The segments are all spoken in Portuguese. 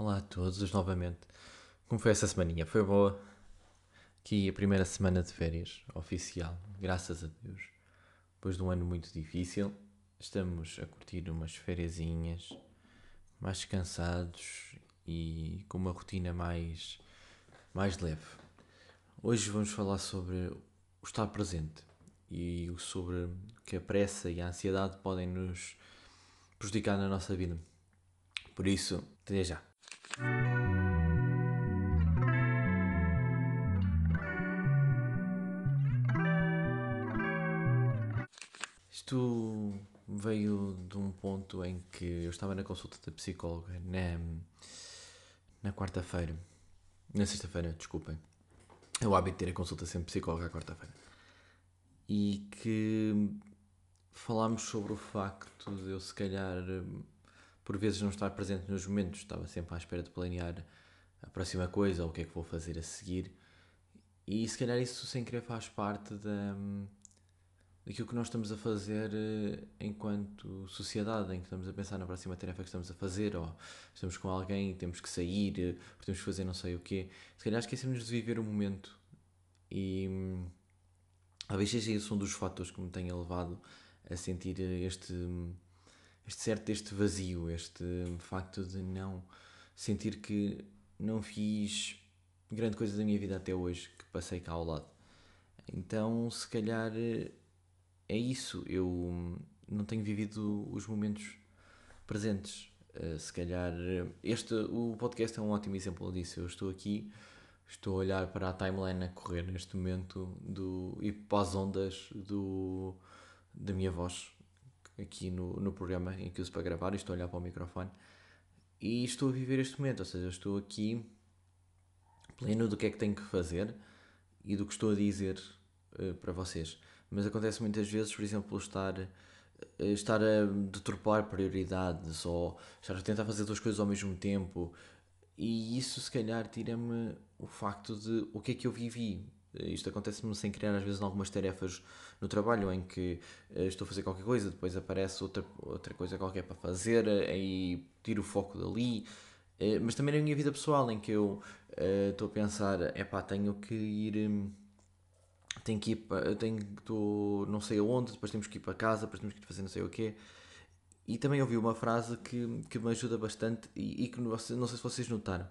Olá a todos novamente. Como foi essa semaninha? Foi boa? Aqui a primeira semana de férias oficial, graças a Deus. Depois de um ano muito difícil, estamos a curtir umas fériasinhas, mais descansados e com uma rotina mais, mais leve. Hoje vamos falar sobre o estar presente e sobre que a pressa e a ansiedade podem nos prejudicar na nossa vida. Por isso, até já. Isto veio de um ponto em que eu estava na consulta da psicóloga na, na quarta-feira. Na sexta-feira, desculpem. É o hábito de ter a consulta sempre psicóloga à quarta-feira. E que falámos sobre o facto de eu, se calhar, por vezes não estar presente nos momentos, estava sempre à espera de planear a próxima coisa ou o que é que vou fazer a seguir. E se calhar isso sem querer faz parte da, daquilo que nós estamos a fazer eh, enquanto sociedade, em que estamos a pensar na próxima tarefa que estamos a fazer, ou estamos com alguém e temos que sair, eh, ou temos que fazer não sei o quê. Se calhar esquecemos de viver o momento. E talvez seja esse um dos fatores que me tenha levado a sentir este este certo este vazio, este facto de não sentir que não fiz grande coisa da minha vida até hoje, que passei cá ao lado. Então, se calhar é isso, eu não tenho vivido os momentos presentes. Uh, se calhar este o podcast é um ótimo exemplo disso. Eu estou aqui, estou a olhar para a timeline a correr neste momento do e para as ondas do da minha voz aqui no, no programa em que uso para gravar, estou a olhar para o microfone e estou a viver este momento, ou seja, estou aqui pleno do que é que tenho que fazer e do que estou a dizer uh, para vocês. Mas acontece muitas vezes, por exemplo, estar, uh, estar a deturpar prioridades ou estar a tentar fazer duas coisas ao mesmo tempo e isso se calhar tira-me o facto de o que é que eu vivi, isto acontece-me sem criar às vezes em algumas tarefas no trabalho em que uh, estou a fazer qualquer coisa, depois aparece outra, outra coisa qualquer para fazer, aí eh, tiro o foco dali. Mas também na minha vida pessoal, em que eu estou a pensar, é pá, tenho que ir. Um, tenho que ir para. Tenho, não sei aonde, depois temos que ir para casa, depois temos que ir fazer não sei o quê. E também ouvi uma frase que, que me ajuda bastante e, e que não sei se vocês notaram.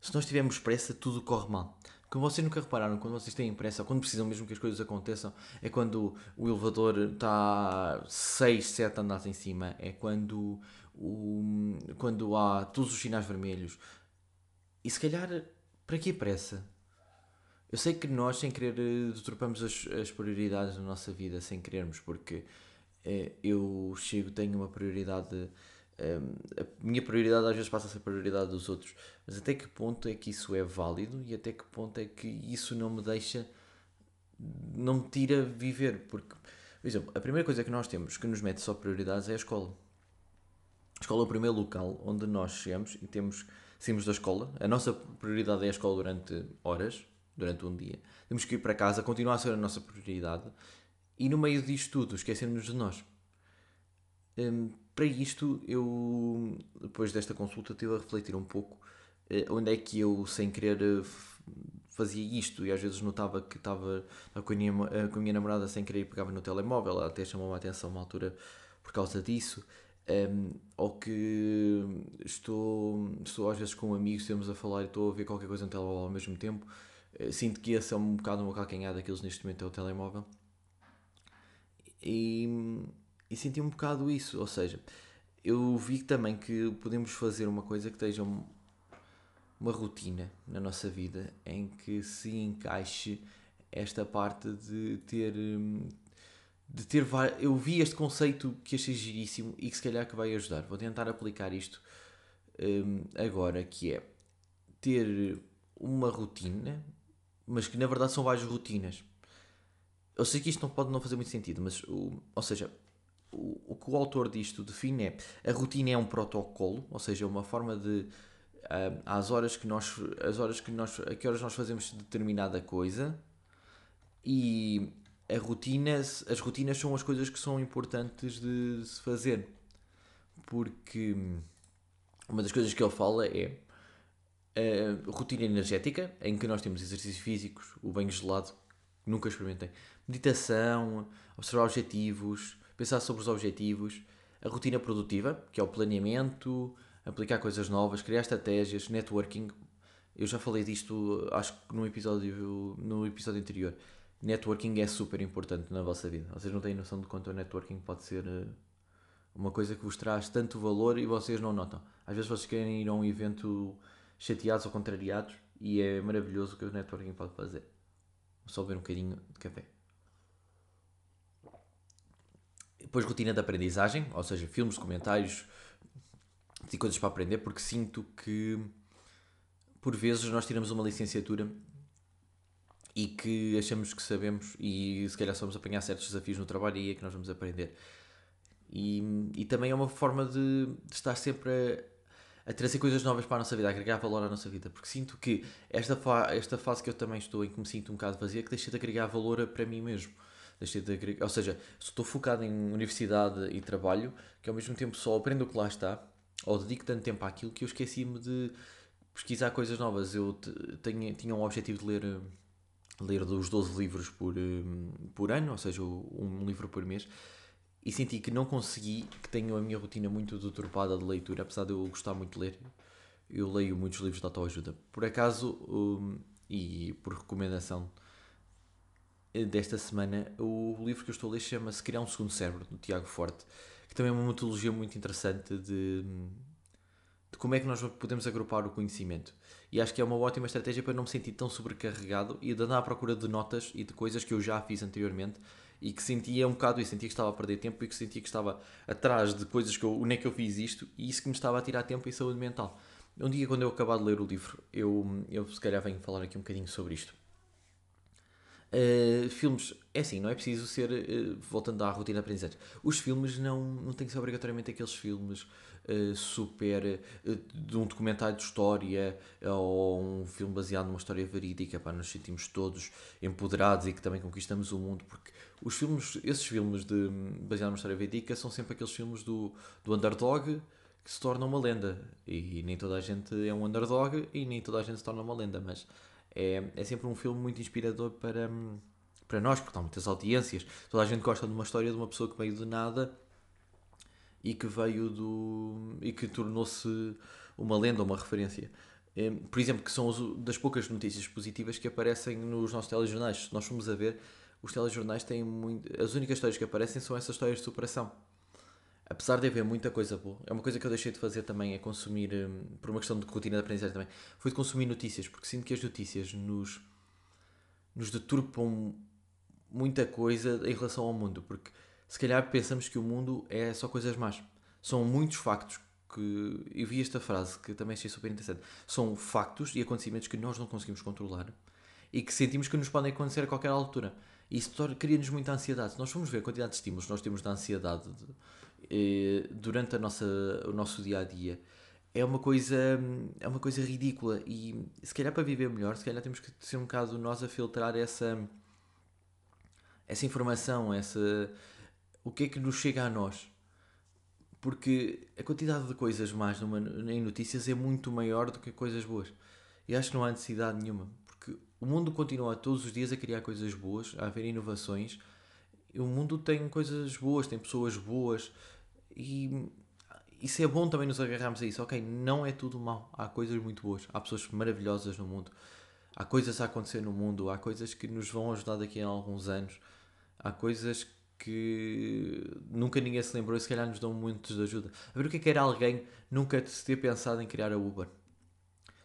Se nós tivermos pressa, tudo corre mal. Como vocês nunca repararam, quando vocês têm pressa, quando precisam mesmo que as coisas aconteçam, é quando o elevador está 6, 7 andares em cima, é quando, o, quando há todos os sinais vermelhos. E se calhar, para que pressa? Eu sei que nós, sem querer, deturpamos as, as prioridades da nossa vida, sem querermos, porque eh, eu chego, tenho uma prioridade a minha prioridade às vezes passa a ser a prioridade dos outros. Mas até que ponto é que isso é válido e até que ponto é que isso não me deixa, não me tira viver? Porque, por exemplo, a primeira coisa que nós temos que nos mete só prioridades é a escola. A escola é o primeiro local onde nós chegamos e temos, saímos da escola. A nossa prioridade é a escola durante horas, durante um dia. Temos que ir para casa, continuar a ser a nossa prioridade. E no meio disto tudo, esquecemos de nós. Um, para isto, eu, depois desta consulta, estive a refletir um pouco uh, onde é que eu, sem querer, uh, fazia isto e às vezes notava que estava com a, minha, uh, com a minha namorada sem querer pegava no telemóvel, ela até chamou a atenção uma altura por causa disso. Um, ou que estou, estou às vezes com amigos, estamos a falar e estou a ver qualquer coisa no telemóvel ao mesmo tempo. Sinto que esse é um bocado uma calcanhar daqueles neste momento é o telemóvel. E e senti um bocado isso, ou seja, eu vi também que podemos fazer uma coisa que esteja uma rotina na nossa vida em que se encaixe esta parte de ter de ter eu vi este conceito que achei giríssimo e que se calhar que vai ajudar. Vou tentar aplicar isto um, agora que é ter uma rotina mas que na verdade são várias rotinas. Eu sei que isto não pode não fazer muito sentido mas ou seja o, que o autor disto define é a rotina é um protocolo, ou seja, uma forma de uh, às horas que nós as horas que nós a que horas nós fazemos determinada coisa e a rotina, as rotinas são as coisas que são importantes de se fazer. Porque uma das coisas que ele fala é a rotina energética, em que nós temos exercícios físicos, o banho gelado, nunca experimentei, meditação, observar objetivos, pensar sobre os objetivos, a rotina produtiva, que é o planeamento, aplicar coisas novas, criar estratégias, networking. Eu já falei disto, acho que no episódio, no episódio anterior. Networking é super importante na vossa vida. Vocês não têm noção de quanto o networking pode ser eh, uma coisa que vos traz tanto valor e vocês não notam. Às vezes vocês querem ir a um evento chateados ou contrariados e é maravilhoso o que o networking pode fazer. Só beber um bocadinho de café. Depois rotina de aprendizagem, ou seja, filmes, comentários e coisas para aprender, porque sinto que por vezes nós tiramos uma licenciatura e que achamos que sabemos e se calhar vamos apanhar certos desafios no trabalho e é que nós vamos aprender. E, e também é uma forma de, de estar sempre a, a, trazer coisas novas para a nossa vida, a agregar valor à nossa vida, porque sinto que esta, fa esta fase que eu também estou em que me sinto um bocado vazia, é que deixei de agregar valor para mim mesmo. Deixei de ou seja, estou focado em universidade e trabalho, que ao mesmo tempo só aprendo o que lá está, ou dedico tanto tempo àquilo que eu esqueci-me de pesquisar coisas novas. Eu tenho, tinha um objetivo de ler ler dos 12 livros por, por ano, ou seja, um livro por mês, e senti que não consegui, que tenho a minha rotina muito deturpada de leitura, apesar de eu gostar muito de ler. Eu leio muitos livros de autoajuda. Por acaso, um, e por recomendação desta semana, o livro que eu estou a ler chama-se Criar um Segundo Cérebro, do Tiago Forte, que também é uma metodologia muito interessante de, de como é que nós podemos agrupar o conhecimento. E acho que é uma ótima estratégia para não me sentir tão sobrecarregado e de andar à procura de notas e de coisas que eu já fiz anteriormente e que sentia um bocado e sentia que estava a perder tempo e que sentia que estava atrás de coisas que eu, onde é que eu fiz isto e isso que me estava a tirar tempo e saúde mental. Um dia, quando eu acabar de ler o livro, eu, eu se calhar venho falar aqui um bocadinho sobre isto. Uh, filmes, é assim, não é preciso ser, uh, voltando à rotina de aprendizagem, os filmes não, não têm que ser obrigatoriamente aqueles filmes uh, super de um documentário de história ou um filme baseado numa história verídica para nos sentimos todos empoderados e que também conquistamos o mundo, porque os filmes, esses filmes de, baseados numa história verídica são sempre aqueles filmes do, do underdog que se torna uma lenda. E nem toda a gente é um underdog e nem toda a gente se torna uma lenda, mas é, é sempre um filme muito inspirador para, para nós, porque há muitas audiências. Toda a gente gosta de uma história de uma pessoa que veio de nada e que veio do. e que tornou-se uma lenda, uma referência. É, por exemplo, que são das poucas notícias positivas que aparecem nos nossos telejornais. Se nós formos a ver, os telejornais têm muito. As únicas histórias que aparecem são essas histórias de superação apesar de haver muita coisa boa, é uma coisa que eu deixei de fazer também, é consumir, um, por uma questão de rotina de aprendizagem também, foi de consumir notícias, porque sinto que as notícias nos, nos deturpam muita coisa em relação ao mundo, porque se calhar pensamos que o mundo é só coisas más. São muitos factos que. Eu vi esta frase que também achei super interessante. São factos e acontecimentos que nós não conseguimos controlar e que sentimos que nos podem acontecer a qualquer altura. Isso cria-nos muita ansiedade. Se nós formos ver a quantidade de estímulos que nós temos da ansiedade de, durante a nossa, o nosso dia a dia. É uma coisa é uma coisa ridícula e se calhar para viver melhor se calhar temos que ser um bocado nós a filtrar essa essa informação essa o que é que nos chega a nós. Porque a quantidade de coisas más numa, em notícias é muito maior do que coisas boas. E acho que não há necessidade nenhuma porque o mundo continua todos os dias a criar coisas boas a haver inovações. O mundo tem coisas boas tem pessoas boas e isso é bom também nos agarrarmos a isso. Ok, não é tudo mau. Há coisas muito boas. Há pessoas maravilhosas no mundo. Há coisas a acontecer no mundo. Há coisas que nos vão ajudar daqui a alguns anos. Há coisas que nunca ninguém se lembrou e se calhar nos dão muitos de ajuda. A ver o que é que era alguém nunca ter pensado em criar a Uber.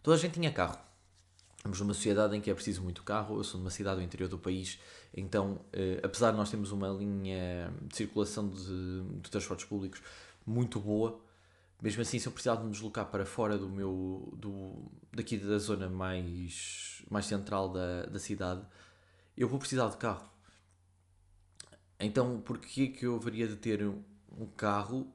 Toda a gente tinha carro. Estamos numa sociedade em que é preciso muito carro. Eu sou numa cidade do interior do país, então, eh, apesar de nós termos uma linha de circulação de, de transportes públicos muito boa, mesmo assim, se eu precisar de me deslocar para fora do meu, do, daqui da zona mais, mais central da, da cidade, eu vou precisar de carro. Então, porquê que eu haveria de ter um carro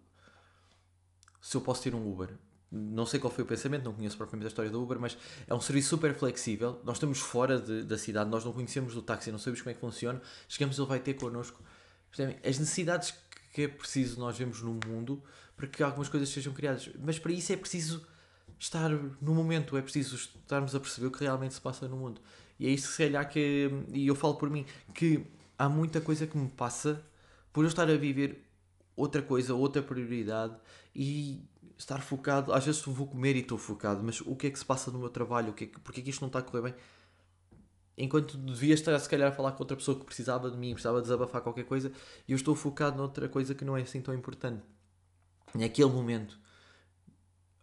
se eu posso ter um Uber? Não sei qual foi o pensamento, não conheço propriamente a história do Uber, mas é um serviço super flexível. Nós estamos fora de, da cidade, nós não conhecemos o táxi, não sabemos como é que funciona. Chegamos, ele vai ter connosco. As necessidades que é preciso nós vemos no mundo para que algumas coisas sejam criadas. Mas para isso é preciso estar no momento, é preciso estarmos a perceber o que realmente se passa no mundo. E é isso, se calhar, que. E eu falo por mim, que há muita coisa que me passa por eu estar a viver outra coisa, outra prioridade e estar focado. Às vezes vou comer e estou focado, mas o que é que se passa no meu trabalho? O que é que, porque é que isto não está a correr bem? Enquanto devia estar, se calhar, a falar com outra pessoa que precisava de mim, precisava desabafar qualquer coisa, e eu estou focado noutra coisa que não é assim tão importante. Naquele momento.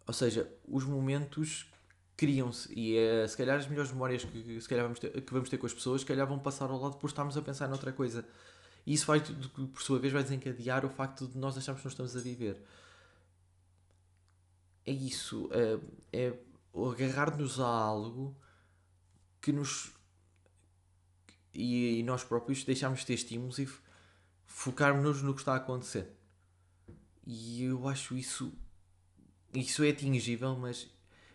Ou seja, os momentos criam-se e é, se calhar as melhores memórias que, se calhar vamos ter, que vamos ter com as pessoas, se calhar vão passar ao lado por estarmos a pensar noutra coisa. E isso vai, por sua vez, vai desencadear o facto de nós acharmos que não estamos a viver. É isso. É, é agarrar-nos a algo que nos. E, e nós próprios deixarmos de ter estímulos e focarmos-nos no que está a acontecer. E eu acho isso. Isso é atingível, mas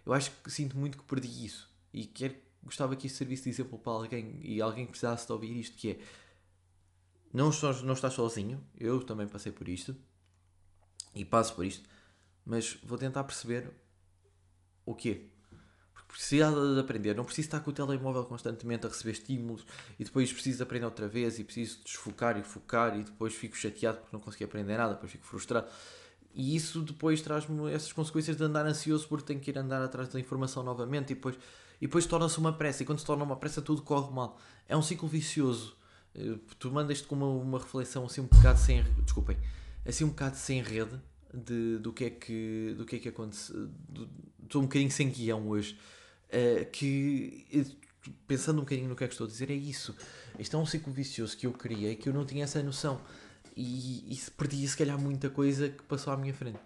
eu acho que sinto muito que perdi isso. E quero, gostava que isso servisse de exemplo para alguém e alguém que precisasse de ouvir isto, que é não não estás sozinho, eu também passei por isto e passo por isto, mas vou tentar perceber o quê? Porque preciso de aprender, não preciso estar com o telemóvel constantemente a receber estímulos e depois preciso aprender outra vez e preciso desfocar e focar e depois fico chateado porque não consegui aprender nada, depois fico frustrado. E isso depois traz-me essas consequências de andar ansioso porque tenho que ir andar atrás da informação novamente e depois, e depois torna-se uma pressa. E quando se torna uma pressa, tudo corre mal. É um ciclo vicioso. Eh, tu mandas-te com uma, uma reflexão assim um bocado sem. Desculpem. Assim um bocado sem rede de, do que é que, do que, é que acontece. Estou um bocadinho sem guião hoje. Uh, que pensando um bocadinho no que é que estou a dizer, é isso. Este é um ciclo vicioso que eu criei que eu não tinha essa noção. E, e perdi se calhar muita coisa que passou à minha frente.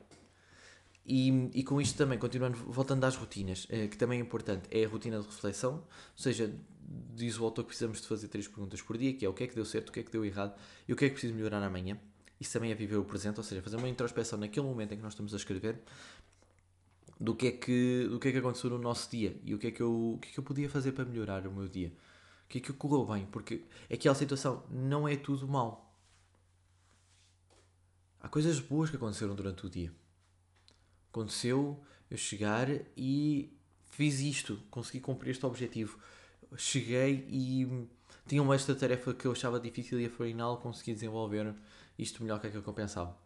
E, e com isto também, continuando, voltando às rotinas, uh, que também é importante, é a rotina de reflexão, ou seja, diz o autor que precisamos de fazer três perguntas por dia, que é o que é que deu certo, o que é que deu errado e o que é que preciso melhorar amanhã. Isso também é viver o presente, ou seja, fazer uma introspeção naquele momento em que nós estamos a escrever do que é que, do que, é que aconteceu no nosso dia e o que, é que eu, o que é que eu podia fazer para melhorar o meu dia. O que é que correu bem, porque aquela situação não é tudo mal. Há coisas boas que aconteceram durante o dia. Aconteceu eu chegar e fiz isto, consegui cumprir este objetivo cheguei e tinha uma esta tarefa que eu achava difícil e afinal consegui desenvolver isto melhor que aquilo que eu pensava.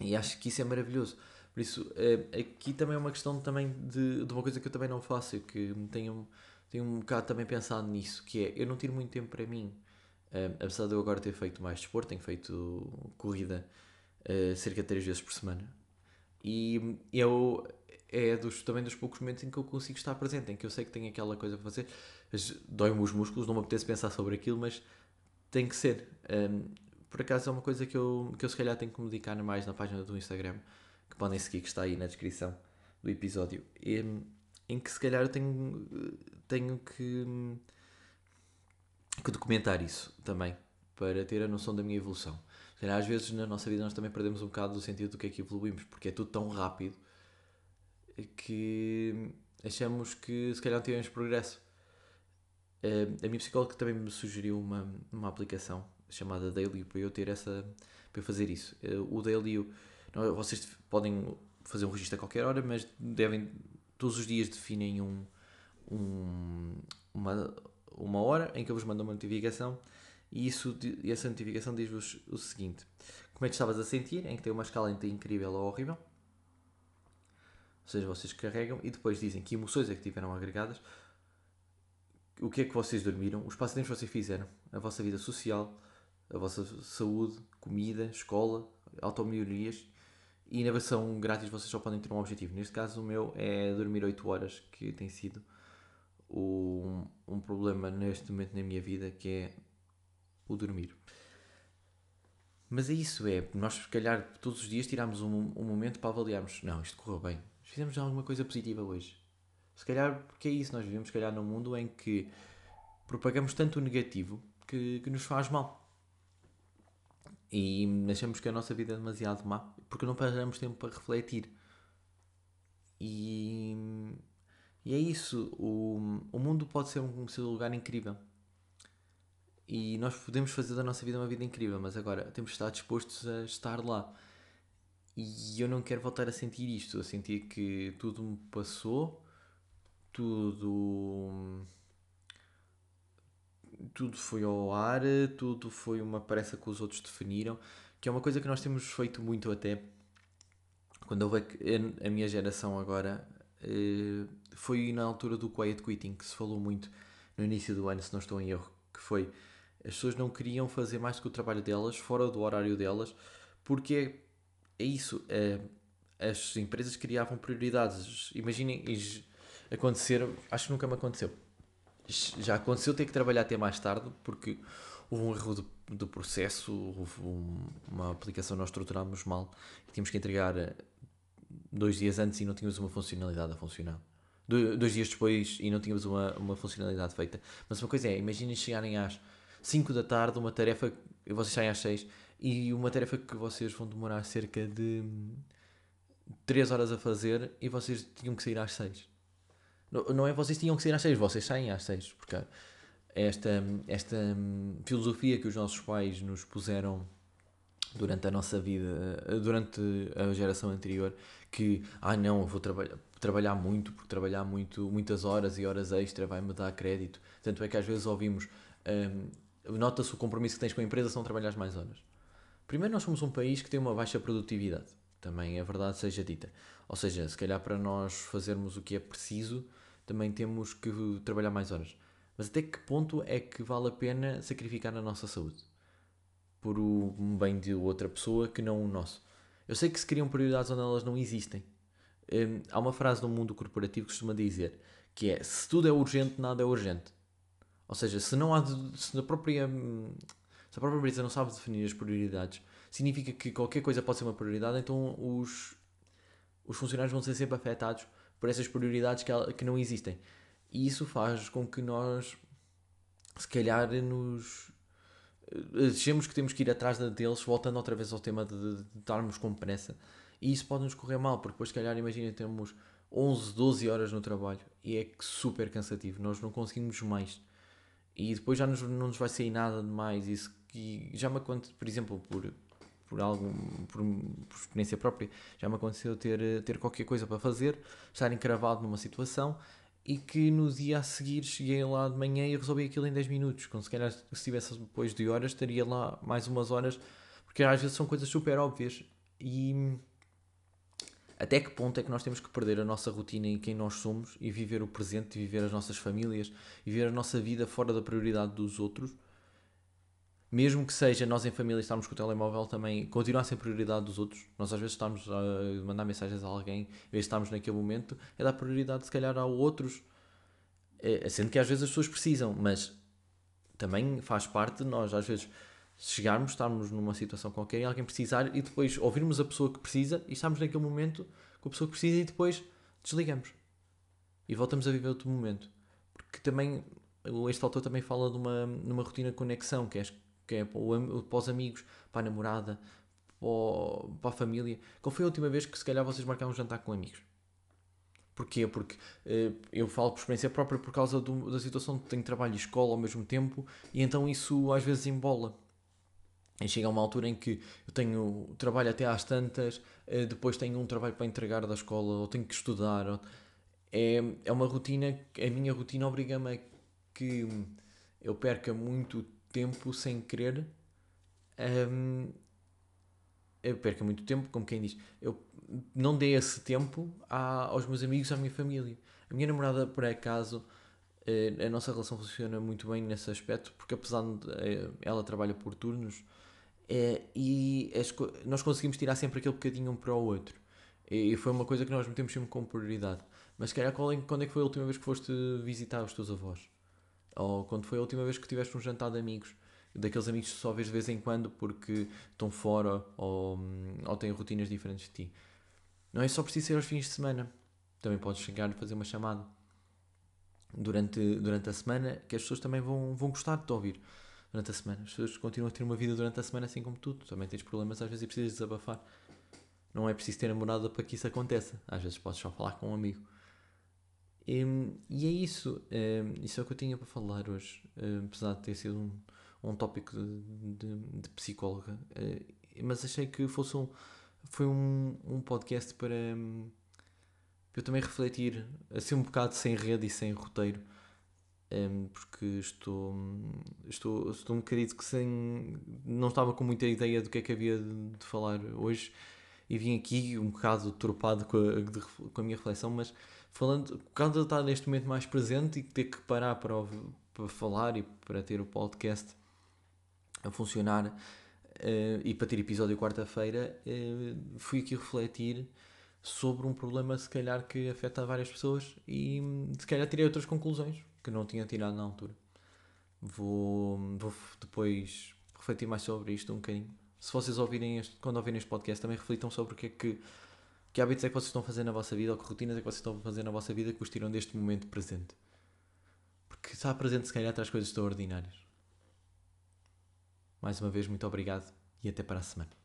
E acho que isso é maravilhoso. Por isso, eh, aqui também é uma questão também de, de uma coisa que eu também não faço, que tenho, tenho um bocado também pensado nisso, que é, eu não tiro muito tempo para mim. Uh, apesar de eu agora ter feito mais desporto, tenho feito corrida uh, cerca de 3 vezes por semana. E eu é dos, também dos poucos momentos em que eu consigo estar presente, em que eu sei que tenho aquela coisa para fazer. Dói-me os músculos, não me apetece pensar sobre aquilo, mas tem que ser. Um, por acaso é uma coisa que eu, que eu se calhar tenho que me dedicar mais na página do Instagram, que podem seguir, que está aí na descrição do episódio, em, em que se calhar eu tenho, tenho que, que documentar isso também, para ter a noção da minha evolução. Se calhar às vezes na nossa vida nós também perdemos um bocado do sentido do que é que evoluímos, porque é tudo tão rápido que achamos que se calhar tivemos progresso. Uh, a minha psicóloga também me sugeriu uma, uma aplicação chamada Daily para eu ter essa para eu fazer isso. Uh, o Daily, vocês podem fazer um registro a qualquer hora, mas devem todos os dias definem um, um, uma, uma hora em que eu vos mando uma notificação e isso, essa notificação diz-vos o seguinte: como é que estavas a sentir, em que tem uma escala entre incrível ou horrível ou seja, vocês carregam e depois dizem que emoções é que tiveram agregadas, o que é que vocês dormiram, os passatempos que vocês fizeram, a vossa vida social, a vossa saúde, comida, escola, automelhorias e na versão grátis vocês só podem ter um objetivo. Neste caso o meu é dormir 8 horas, que tem sido um, um problema neste momento na minha vida, que é o dormir. Mas é isso, é, nós se calhar todos os dias tiramos um, um momento para avaliarmos, não, isto correu bem, fizemos alguma coisa positiva hoje. Se calhar, porque é isso, nós vivemos, se calhar, num mundo em que propagamos tanto o negativo que, que nos faz mal. E achamos que a nossa vida é demasiado má porque não paramos tempo para refletir. E, e é isso. O, o mundo pode ser um, um lugar incrível. E nós podemos fazer da nossa vida uma vida incrível, mas agora temos de estar dispostos a estar lá. E eu não quero voltar a sentir isto, a sentir que tudo me passou, tudo. Tudo foi ao ar, tudo foi uma pressa que os outros definiram, que é uma coisa que nós temos feito muito até. Quando houve a, minha geração agora, eh, foi na altura do quiet quitting que se falou muito no início do ano, se não estou em erro, que foi as pessoas não queriam fazer mais do que o trabalho delas, fora do horário delas, porque é, isso, é, as empresas criavam prioridades. Imaginem acontecer, acho que nunca me aconteceu. Já aconteceu ter que trabalhar até mais tarde, porque houve um erro do, do processo, houve um, uma aplicação nós estruturámos mal e tínhamos que entregar eh, dois dias antes e não tínhamos uma funcionalidade a funcionar. dois dias depois e não tínhamos uma, uma funcionalidade feita. Mas uma coisa é, imaginem chegarem às 5 da tarde, uma tarefa, vocês saem às 6, e uma tarefa que vocês vão demorar cerca de 3 horas a fazer e vocês tinham que sair às 6. Não, não é vocês tinham que sair às 6, vocês saem às 6, porque esta, esta filosofia que os nossos pais nos puseram durante a nossa vida, durante a geração anterior, que, ah não, eu vou trabalhar, trabalhar muito, porque trabalhar muito, muitas horas e horas extra vai-me dar crédito. Tanto é que às vezes ouvimos, um, nota-se o compromisso que tens com a empresa se não trabalhas mais horas. Primeiro, nós somos um país que tem uma baixa produtividade, também é verdade, seja dita. Ou seja, se calhar para nós fazermos o que é preciso, também temos que trabalhar mais horas. Mas até que ponto é que vale a pena sacrificar a nossa saúde? Por o bem de outra pessoa que não o nosso. Eu sei que se criam prioridades onde elas não existem. Hum, há uma frase no mundo corporativo que costuma dizer que é se tudo é urgente, nada é urgente. Ou seja, se não há se a própria se a própria empresa não sabe definir as prioridades, significa que qualquer coisa pode ser uma prioridade, então os, os funcionários vão ser sempre afetados por essas prioridades que, que não existem. E isso faz com que nós, se calhar, nos achemos que temos que ir atrás deles, voltando outra vez ao tema de, de, de estarmos com pressa. E isso pode nos correr mal, porque depois, se calhar, imagina, temos 11, 12 horas no trabalho e é super cansativo, nós não conseguimos mais e depois já nos, não nos vai sair nada de mais. Isso que já me aconteceu, por exemplo, por, por, algum, por, por, experiência própria, já me aconteceu ter, ter qualquer coisa para fazer, estar encravado numa situação e que no dia a seguir cheguei lá de manhã e resolvi aquilo em 10 minutos. Quando se calhar se estivesse depois de horas, estaria lá mais umas horas, porque às vezes são coisas super óbvias. E até que ponto é que nós temos que perder a nossa rotina e quem nós somos e viver o presente, e viver as nossas famílias e viver a nossa vida fora da prioridade dos outros? Mesmo que seja nós em família estarmos com o telemóvel também, continuar a ser prioridade dos outros. Nós às vezes estamos a mandar mensagens a alguém, em vez de estarmos naquele momento, é dar prioridade se calhar a outros. É, sendo que às vezes as pessoas precisam, mas também faz parte de nós às vezes chegarmos, estarmos numa situação qualquer e alguém precisar e depois ouvirmos a pessoa que precisa e estarmos naquele momento com a pessoa que precisa e depois desligamos e voltamos a viver outro momento. Porque também, este autor também fala de uma, numa rotina de conexão, que é, que é para, os amigos, para a namorada, para, a família. Qual foi a última vez que se calhar vocês marcaram um jantar com amigos? Porquê? Porque uh, eu falo por experiência própria por causa do, da situação de tenho trabalho e escola ao mesmo tempo e então isso às vezes embola e chega a uma altura em que eu tenho trabalho até às tantas, eh, depois tenho um trabalho para entregar da escola, ou tenho que estudar. É, é uma rotina, a minha rotina obriga-me a que eu perca muito tempo sem querer. Um, eu perca muito tempo, como quem diz, eu não dei esse tempo a, aos meus amigos, à minha família. A minha namorada, por acaso, eh, a nossa relação funciona muito bem nesse aspecto, porque apesar de eh, ela trabalha por turnos, é, e as, nós conseguimos tirar sempre aquele bocadinho um para o outro. E foi uma coisa que nós metemos sempre como prioridade. Mas, calhar, quando é que foi a última vez que foste visitar os teus avós? Ou quando foi a última vez que tiveste um jantar de amigos? Daqueles amigos que só vês de vez em quando porque estão fora ou, ou têm rotinas diferentes de ti. Não é só preciso ser aos fins de semana. Também podes chegar e fazer uma chamada durante, durante a semana que as pessoas também vão, vão gostar de te ouvir durante a semana. As pessoas continuam a ter uma vida durante a semana assim como tu. Também tens problemas às vezes e precisas desabafar. Não é preciso ter namorada para que isso aconteça. Às vezes podes só falar com um amigo. E, é isso. Isso é o que eu tinha para falar hoje. Apesar de ter sido um, um tópico de, de, de psicóloga. Mas achei que fosse um, foi um, um podcast para, eu também refletir, assim um bocado sem rede e sem roteiro, porque estou, estou, estou um bocadinho que sem. não estava com muita ideia do que é que havia de, de falar hoje e vim aqui um bocado tropado com a, de, com a minha reflexão, mas falando, por causa de estar neste momento mais presente e ter que parar para, para falar e para ter o podcast a funcionar uh, e para ter episódio quarta-feira, uh, fui aqui refletir sobre um problema se calhar que afeta várias pessoas e se calhar tirei outras conclusões que não tinha tirado na altura. Vou, vou depois refletir mais sobre isto um bocadinho. Se vocês ouvirem este, quando ouvirem este podcast, também reflitam sobre o que é que, que hábitos é que vocês estão a fazer na vossa vida ou que rotinas é que vocês estão a fazer na vossa vida que os tiram deste momento presente. Porque estar presente, se calhar, traz coisas extraordinárias. Mais uma vez, muito obrigado e até para a semana.